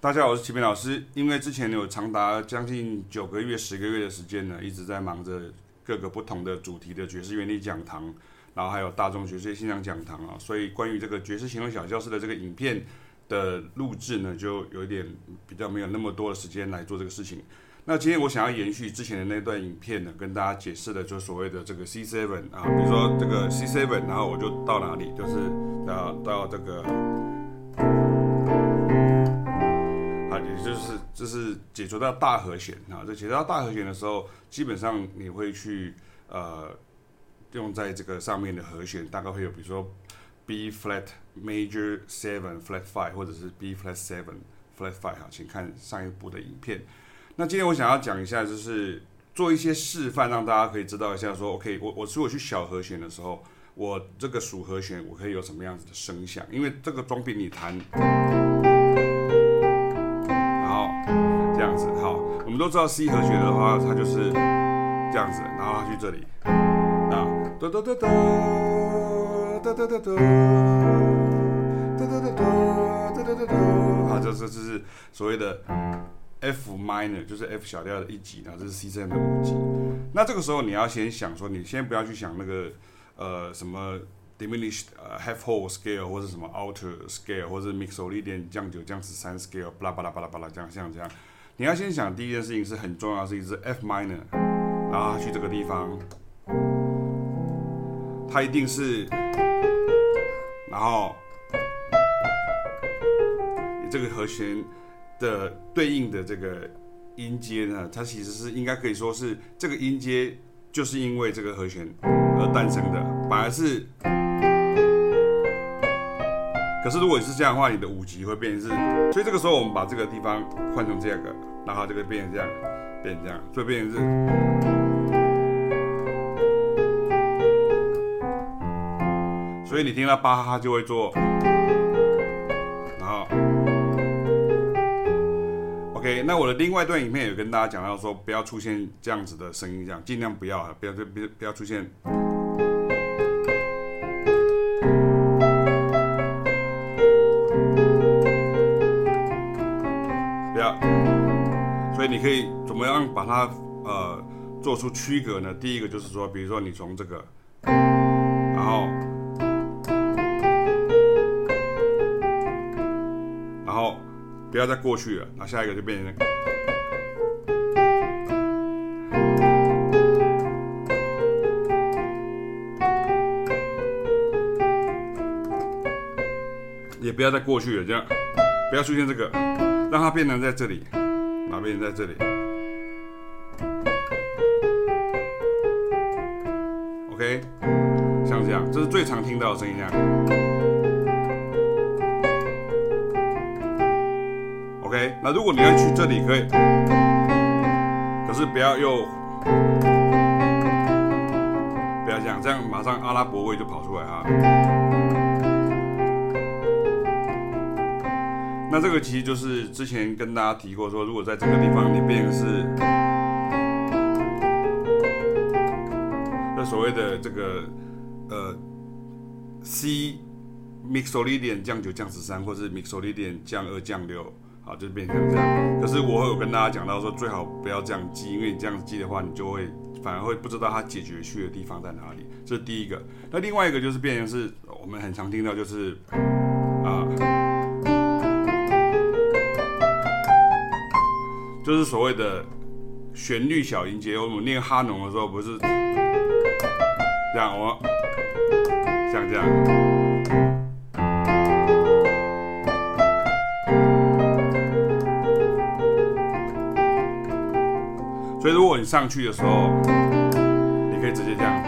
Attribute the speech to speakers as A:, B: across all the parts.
A: 大家好，我是齐明老师。因为之前有长达将近九个月、十个月的时间呢，一直在忙着各个不同的主题的爵士原理讲堂，然后还有大众爵士欣赏讲堂啊，所以关于这个爵士行为小教室的这个影片的录制呢，就有一点比较没有那么多的时间来做这个事情。那今天我想要延续之前的那段影片呢，跟大家解释的就是所谓的这个 C seven 啊，比如说这个 C seven，然后我就到哪里，就是到到这个。就是就是解决到大和弦啊，这解决到大和弦的时候，基本上你会去呃用在这个上面的和弦，大概会有比如说 B flat major seven flat five，或者是 B flat seven flat five 哈，请看上一部的影片。那今天我想要讲一下，就是做一些示范，让大家可以知道一下说，OK，我我如果去小和弦的时候，我这个属和弦我可以有什么样子的声响，因为这个总比你弹。们都知道 C 和弦的话，它就是这样子，然后它去这里啊，哒哒哒哒，哒哒哒哒，哒哒哒哒，哒哒哒哒，好，这这这是所谓的 F minor，就是 F 小调的一级，然后这是 C 7的五级。那这个时候你要先想说，你先不要去想那个呃什么 diminished 呃 half whole scale 或者什么 alter scale 或者 mixolydian 降九降十三 scale，巴拉巴拉巴拉巴拉这样像这样。你要先想第一件事情是很重要的事情是 F minor，然后去这个地方，它一定是，然后这个和弦的对应的这个音阶呢，它其实是应该可以说是这个音阶就是因为这个和弦而诞生的，反而是。可是如果是这样的话，你的五级会变成是，所以这个时候我们把这个地方换成这个，然后这个变成这样，变成这样，所以变成是，所以你听到巴哈哈就会做，然后，OK，那我的另外一段影片有跟大家讲到说，不要出现这样子的声音，这样尽量不要，不要不要不要出现。你可以怎么样把它呃做出区隔呢？第一个就是说，比如说你从这个，然后，然后不要再过去了，那下一个就变成，也不要再过去了，这样不要出现这个，让它变成在这里。在这里？OK，像这样，这是最常听到的声音。这样，OK。那如果你要去这里，可以，可是不要又不要这样，这样马上阿拉伯味就跑出来啊。那这个其实就是之前跟大家提过，说如果在这个地方你变成是，那所谓的这个呃 C mixolydian 降九降十三，或是 mixolydian 降二降六，好，就变成这样。可是我有跟大家讲到说，最好不要这样记，因为你这样记的话，你就会反而会不知道它解决去的地方在哪里。这是第一个。那另外一个就是变成是我们很常听到就是就是所谓的旋律小音阶，我们念哈农的时候不是这样，我像这样。所以如果你上去的时候，你可以直接这样，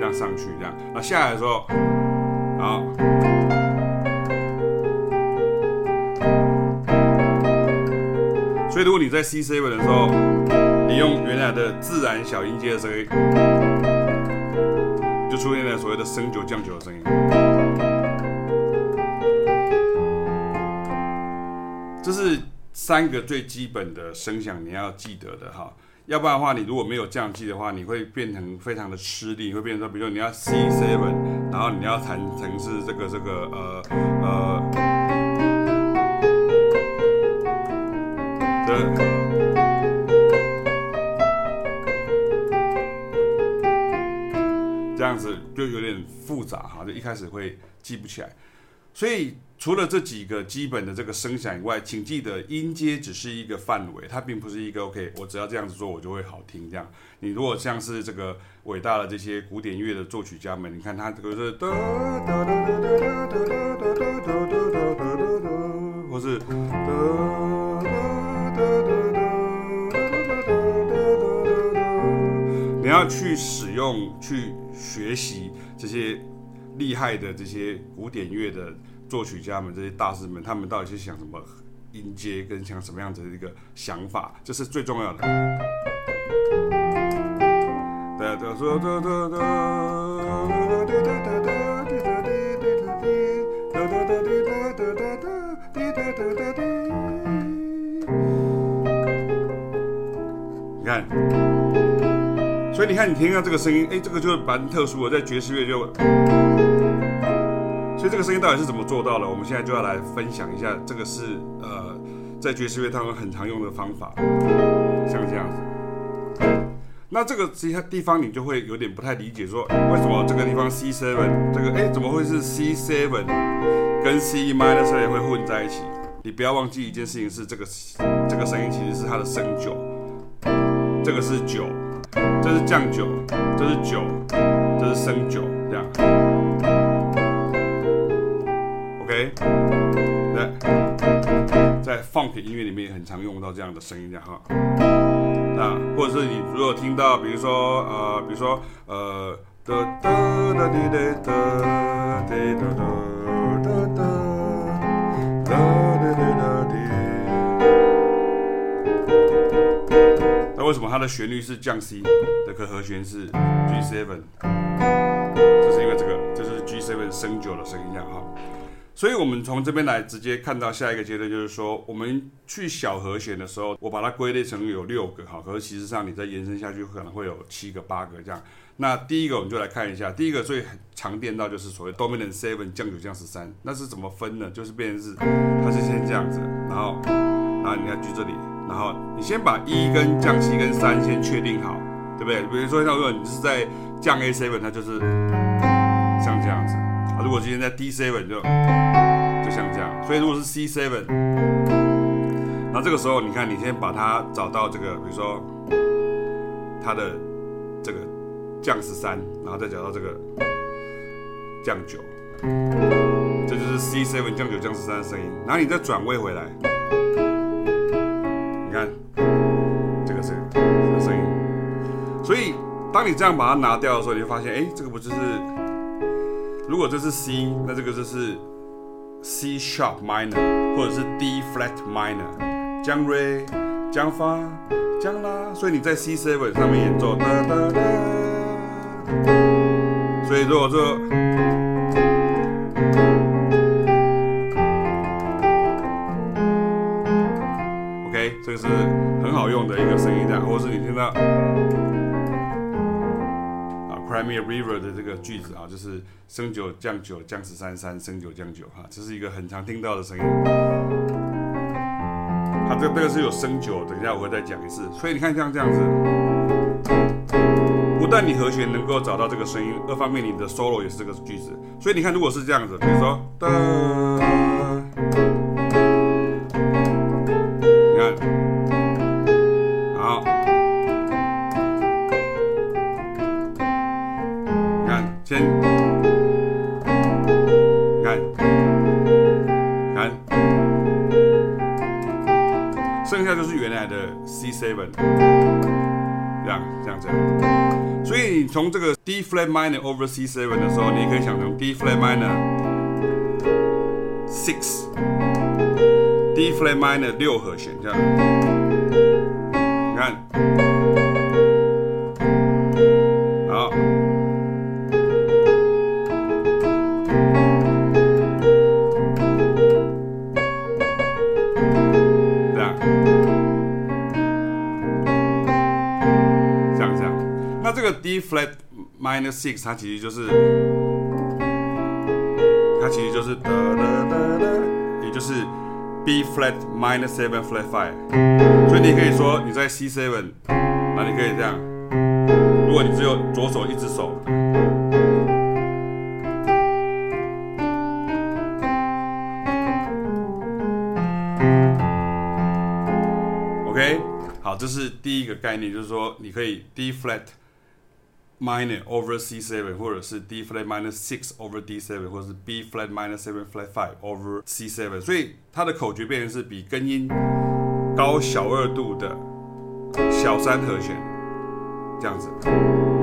A: 这样上去，这样。那下来的时候，然所以，如果你在 C7 的时候，你用原来的自然小音阶的声音，就出现了所谓的升九降九的声音。这是三个最基本的声响，你要记得的哈。要不然的话，你如果没有降记的话，你会变成非常的吃力，会变成说，比如说你要 C7，然后你要弹成是这个这个呃呃。这样子就有点复杂哈，就一开始会记不起来。所以除了这几个基本的这个声响以外，请记得音阶只是一个范围，它并不是一个 OK。我只要这样子做，我就会好听。这样，你如果像是这个伟大的这些古典乐的作曲家们，你看他这个是，或是。要去使用、去学习这些厉害的这些古典乐的作曲家们、这些大师们，他们到底是想什么音阶，跟想什么样子的一个想法，这是最重要的。你看。所以你看，你听到这个声音，哎，这个就蛮特殊的，在爵士乐就，所以这个声音到底是怎么做到的？我们现在就要来分享一下，这个是呃，在爵士乐当中很常用的方法，像这样子。那这个其他地方你就会有点不太理解，说为什么这个地方 C seven 这个哎怎么会是 C seven 跟 C minor seven 会混在一起？你不要忘记一件事情是，这个这个声音其实是它的升九，这个是九。这是降九，这是九，这是升九，这样。OK，在在 funk 音乐里面也很常用到这样的声音，这样哈。那或者是你如果听到，比如说呃，比如说呃。为什么它的旋律是降 C 的？可和弦是 G7，这是因为这个，这是 G7 升九的声音量哈。所以，我们从这边来直接看到下一个阶段，就是说，我们去小和弦的时候，我把它归类成有六个哈，可是其实上你再延伸下去，可能会有七个、八个这样。那第一个我们就来看一下，第一个最常见到就是所谓 Dominant Seven 降九降十三，那是怎么分呢？就是变成是，它是先这样子，然后，然后你看举这里。然后你先把一跟降七跟三先确定好，对不对？比如说像如果你是在降 A seven，它就是像这样子啊。如果今天在 D seven 就就像这样。所以如果是 C seven，那这个时候你看，你先把它找到这个，比如说它的这个降十三，然后再找到这个降九，这就是 C seven 降九降十三的声音。然后你再转位回来。这个是这个声音，所以当你这样把它拿掉的时候，你会发现，哎，这个不就是？如果这是 C，那这个就是 C sharp minor，或者是 D flat minor，降 Re，降发，降拉。所以你在 C seven 上面演奏，哒哒哒。所以如果说。的一个声音，这样，或是你听到啊 c r i m e River 的这个句子啊，就是升九降九降十三三升九降九哈，这是一个很常听到的声音。它这个这个是有升九，等一下我会再讲一次。所以你看像这样子，不但你和弦能够找到这个声音，二方面你的 solo 也是这个句子。所以你看，如果是这样子，比如说从这个 D flat minor over C seven 的时候，你可以想成 D flat minor six，D flat minor 六和弦这样，你看。它这个 d flat minus six 它其实就是它其实就是也就是 b flat minus seven flat five 所以你可以说你在 c seven 那你可以这样如果你只有左手一只手 ok 好这是第一个概念就是说你可以 d flat minor over C seven，或者是 D flat minus six over D seven，或者是 B flat minus seven flat five over C seven。所以它的口诀变成是比根音高小二度的小三和弦，这样子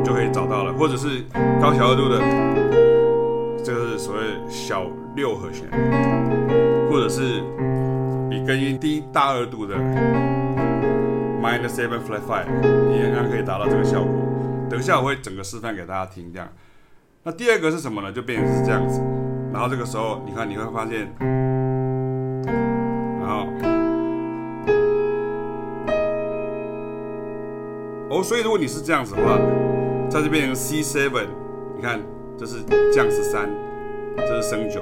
A: 就可以找到了，或者是高小二度的，这个是所谓小六和弦，或者是比根音低大二度的 minus seven flat five，你应该可以达到这个效果。等一下我会整个示范给大家听，这样。那第二个是什么呢？就变成是这样子，然后这个时候你看你会发现，然后，哦，所以如果你是这样子的话，在这边 C seven，你看这是降十三，这是升九。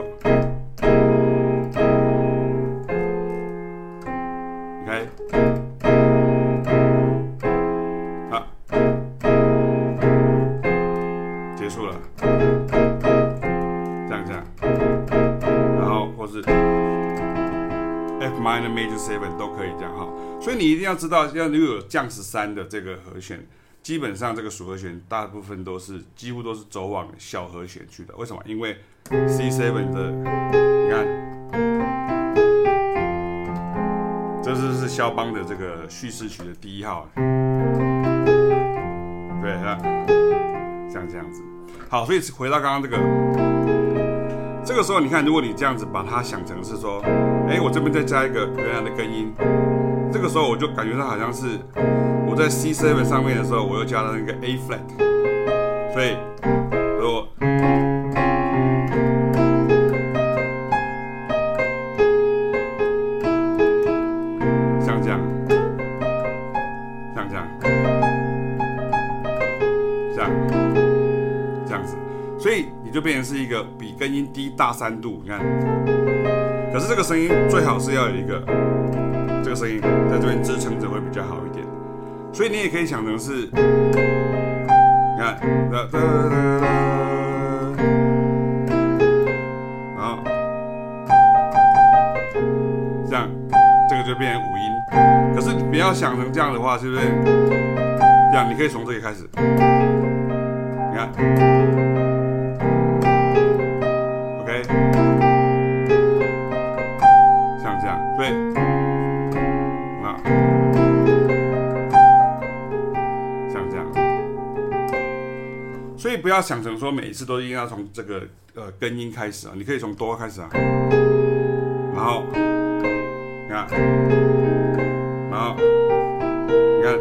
A: F minor major seven 都可以这样哈，所以你一定要知道，要如果有降十三的这个和弦，基本上这个属和弦大部分都是几乎都是走往小和弦去的。为什么？因为 C seven 的，你看，这是是肖邦的这个叙事曲的第一号，对啊，像这样子。好，所以回到刚刚这个。这个时候，你看，如果你这样子把它想成是说，哎，我这边再加一个原来的根音，这个时候我就感觉到好像是我在 C7 上面的时候，我又加了一个 A flat，所以就变成是一个比。根音低大三度，你看，可是这个声音最好是要有一个这个声音在这边支撑着会比较好一点，所以你也可以想成是，你看，哒哒哒哒，然后这样，这个就变成五音。可是你不要想成这样的话，是不是？这样你可以从这里开始，你看。不要想成说每一次都一定要从这个呃根音开始啊，你可以从哆开始啊，然后你看，然后你看，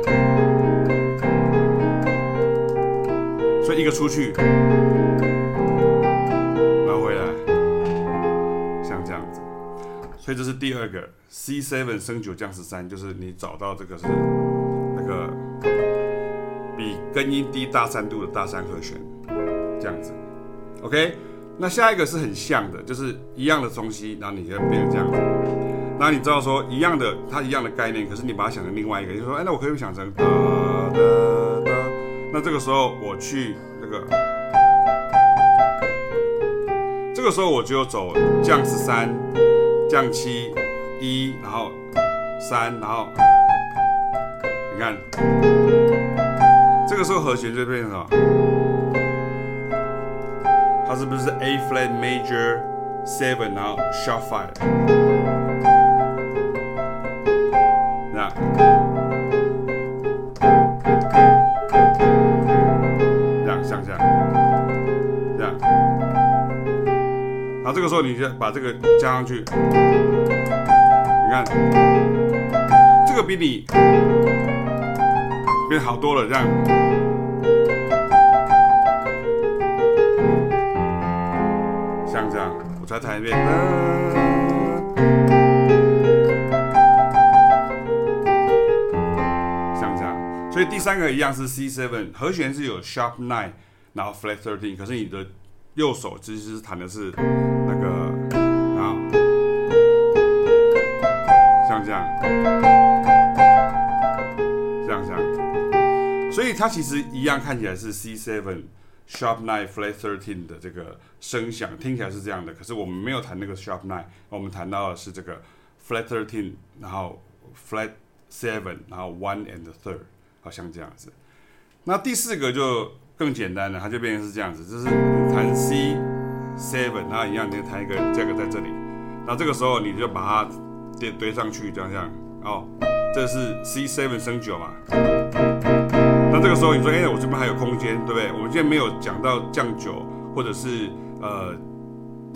A: 所以一个出去，然后回来，像这样子，所以这是第二个 C seven 升九降十三，就是你找到这个是那个根音低大三度的大三和弦。这样子，OK，那下一个是很像的，就是一样的东西，然后你就变成这样子。那你知道说一样的，它一样的概念，可是你把它想成另外一个，就说，哎，那我可以想成哒哒哒。那这个时候我去那个，这个时候我就走降十三、降七、一，然后三，然后你看，这个时候和弦就变成什么？它是不是 A flat major seven 然后 sharp five？那这样这样，这样。然后这个时候你就把这个加上去，你看，这个比你变好多了，这样。像这样我再弹一遍，像这样。所以第三个一样是 C seven，和弦是有 sharp nine，然后 flat thirteen，可是你的右手其实是弹的是那个，然后像这样，所以它其实一样，看起来是 C seven。Sharp nine, flat thirteen 的这个声响听起来是这样的，可是我们没有弹那个 sharp nine，我们弹到的是这个 flat thirteen，然后 flat seven，然后 one and third，好像这样子。那第四个就更简单了，它就变成是这样子，就是弹 C seven，然后一样，你弹一个这个在这里，那这个时候你就把它叠堆上去，这样这样，哦，这是 C seven 升九嘛。那这个时候你说，哎、我这边还有空间，对不对？我们现在没有讲到降九，或者是呃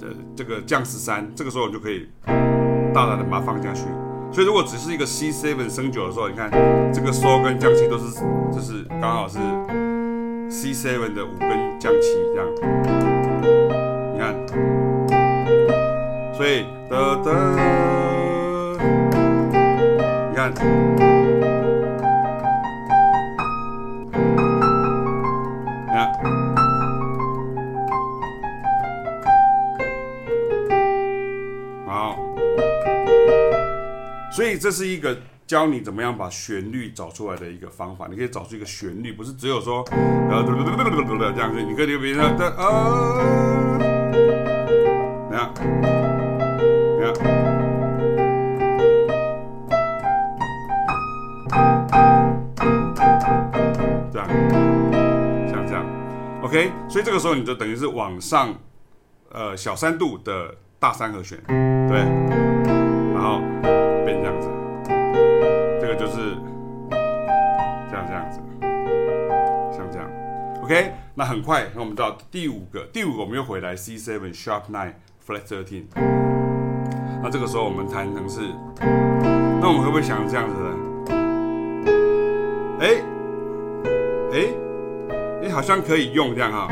A: 呃这个降十三，这个时候你就可以大胆的把它放下去。所以如果只是一个 C seven 升九的时候，你看这个收跟降七都是，就是刚好是 C seven 的五跟降七这样。你看，所以哒哒，你看。所以这是一个教你怎么样把旋律找出来的一个方法。你可以找出一个旋律，不是只有说呃这样子。你可以比如说的啊，这样，像这样，OK。所以这个时候你就等于是往上，呃，小三度的大三和弦，对，然后。那很快，那我们到第五个，第五个我们又回来 C7 Sharp 9 Flat 13。那这个时候我们弹成是，那我们会不会想这样子呢？哎哎哎，好像可以用这样哈。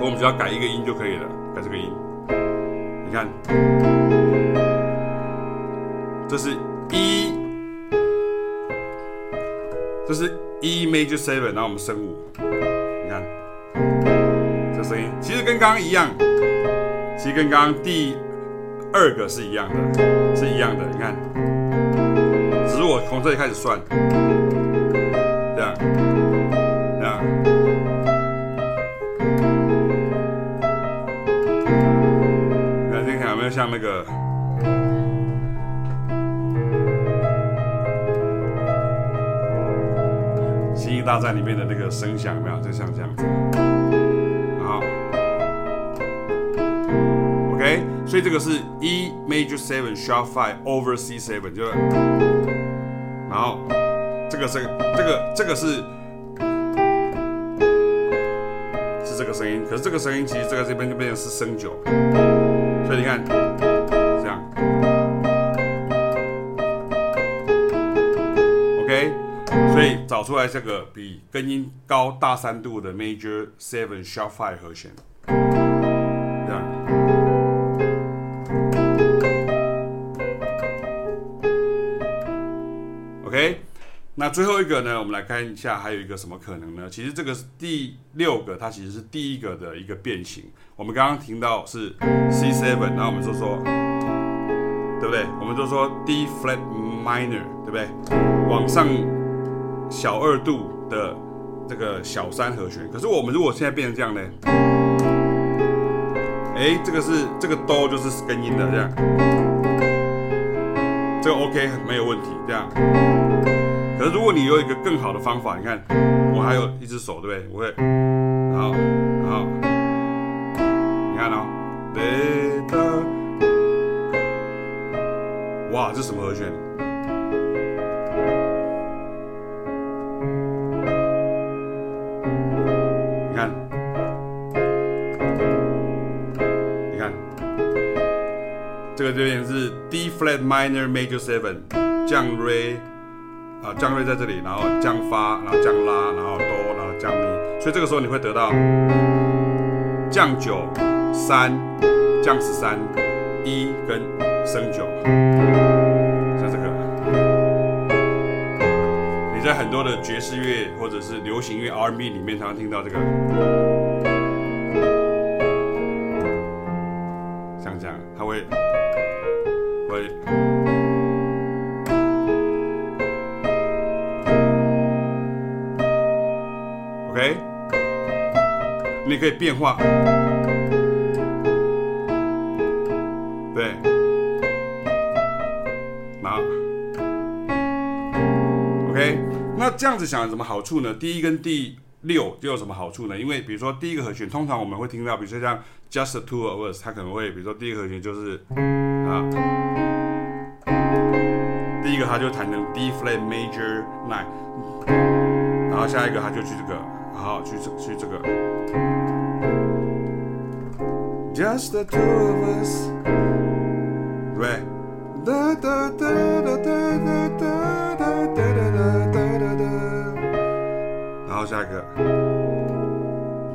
A: 我们只要改一个音就可以了，改这个音，你看。这是 E，这是 E major seven，然后我们升五，声音其实跟刚刚一样，其实跟刚刚第二个是一样的，是一样的。你看，只是我从这里开始算，这样，这样，你看听看有没有像那个？星际大战里面的那个声响，没有？就像这样子。所以这个是 E major seven sharp five over C seven，就，然后这个声，这个这个是是这个声音，可是这个声音其实这个这边就变成是升九，所以你看这样，OK。所以找出来这个比根音高大三度的 Major Seven Sharp Five 和弦，那最后一个呢？我们来看一下，还有一个什么可能呢？其实这个是第六个，它其实是第一个的一个变形。我们刚刚听到是 C Seven，然后我们就说，对不对？我们就说 D Flat Minor，对不对？往上。小二度的这个小三和弦，可是我们如果现在变成这样呢？哎，这个是这个哆就是根音的这样，这个 OK 没有问题这样。如果你有一个更好的方法，你看我还有一只手对不对？我会，好，好，你看哦，哇，这什么和弦？你看，你看这个这边是 D flat minor major seven 降 Re 啊，降瑞在这里，然后降发，然后降拉，然后哆，然后降咪，所以这个时候你会得到降九三降十三一跟升九，像这个，你在很多的爵士乐或者是流行乐 R&B 里面常常听到这个，你可以变化，对，拿，那这样子想有什么好处呢？第一跟第六就有什么好处呢？因为比如说第一个和弦，通常我们会听到，比如说像 Just Two of us，它可能会，比如说第一个和弦就是啊，第一个它就弹成 D flat major nine，然后下一个他就去这个，然后去这去这个，Just the two of us，对不对？然后下一个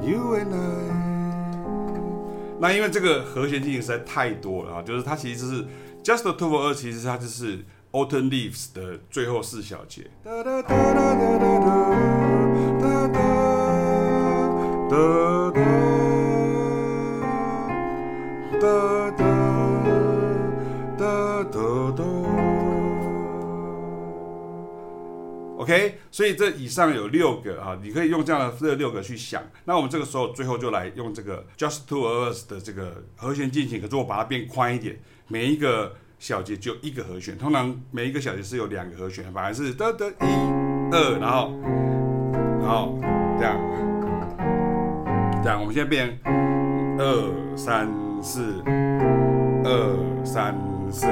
A: ，You and I。那因为这个和弦进行实在太多了啊，就是它其实是 Just the two of us，其实它就是 Autumn Leaves 的最后四小节。OK，所以这以上有六个啊，你可以用这样的这六个去想。那我们这个时候最后就来用这个 Just two of us 的这个和弦进行，可是我把它变宽一点，每一个小节就一个和弦。通常每一个小节是有两个和弦，反而是得得一二，然后然后这样这样，我们现在变二三四二三四。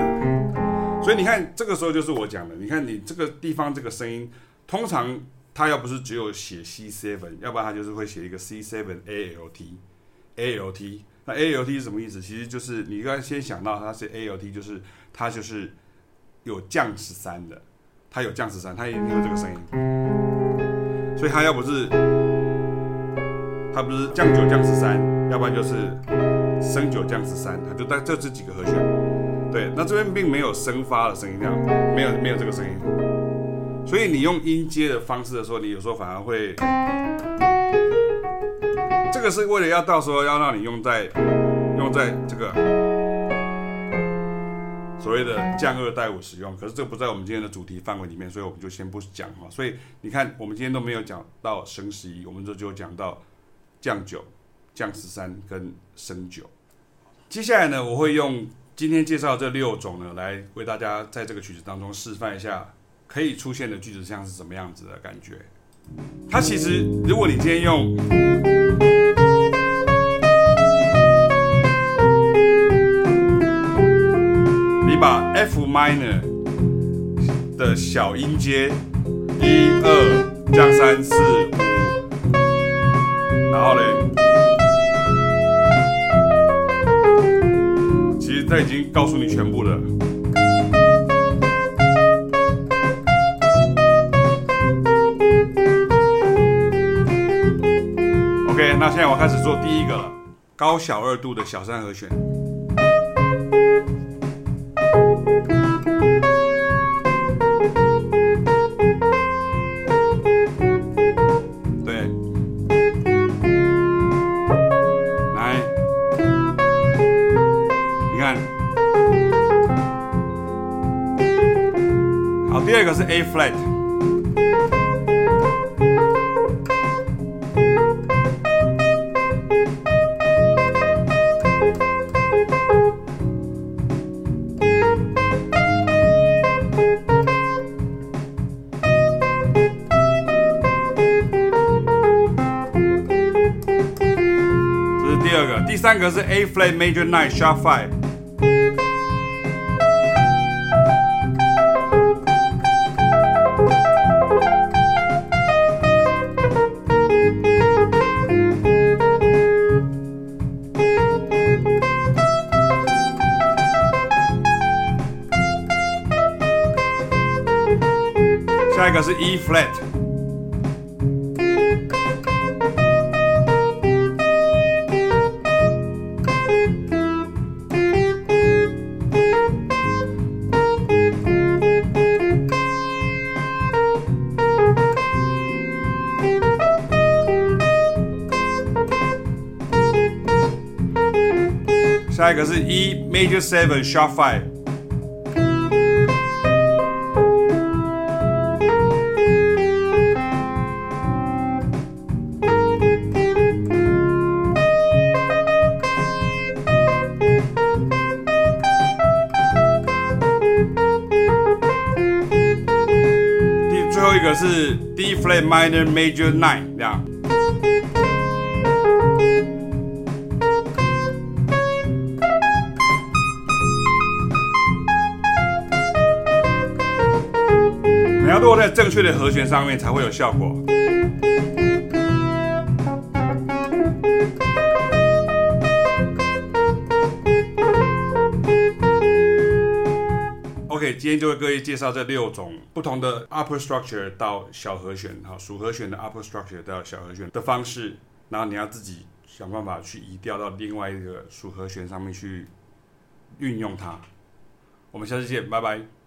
A: 所以你看，这个时候就是我讲的。你看，你这个地方这个声音，通常它要不是只有写 C7，要不然它就是会写一个 C7 ALT，ALT。那 ALT 是什么意思？其实就是你应该先想到它是 ALT，就是它就是有降十三的，它有降十三，它也有这个声音。所以它要不是它不是降九降十三，要不然就是升九降十三，它就带这这几个和弦。对，那这边并没有升发的声音，这样没有没有这个声音，所以你用音阶的方式的时候，你有时候反而会，这个是为了要到时候要让你用在用在这个所谓的降二带五使用，可是这不在我们今天的主题范围里面，所以我们就先不讲哈。所以你看，我们今天都没有讲到升十一，我们这就讲到降九、降十三跟升九。接下来呢，我会用。今天介绍这六种呢，来为大家在这个曲子当中示范一下可以出现的句子像是什么样子的感觉。它其实，如果你今天用，F minor 的小音阶一二加三四五，然后嘞。其实他已经告诉你全部了。OK，那现在我开始做第一个了，高小二度的小三和弦。第二个是 A flat，这是第二个，第三个是 A flat major nine sharp five。下一个是 E flat，下一个是 E major seven sharp five。 D flat minor major nine 这样。你要落在正确的和弦上面才会有效果。今天就为各位介绍这六种不同的 upper structure 到小和弦，哈，属和弦的 upper structure 到小和弦的方式，然后你要自己想办法去移调到另外一个属和弦上面去运用它。我们下次见，拜拜。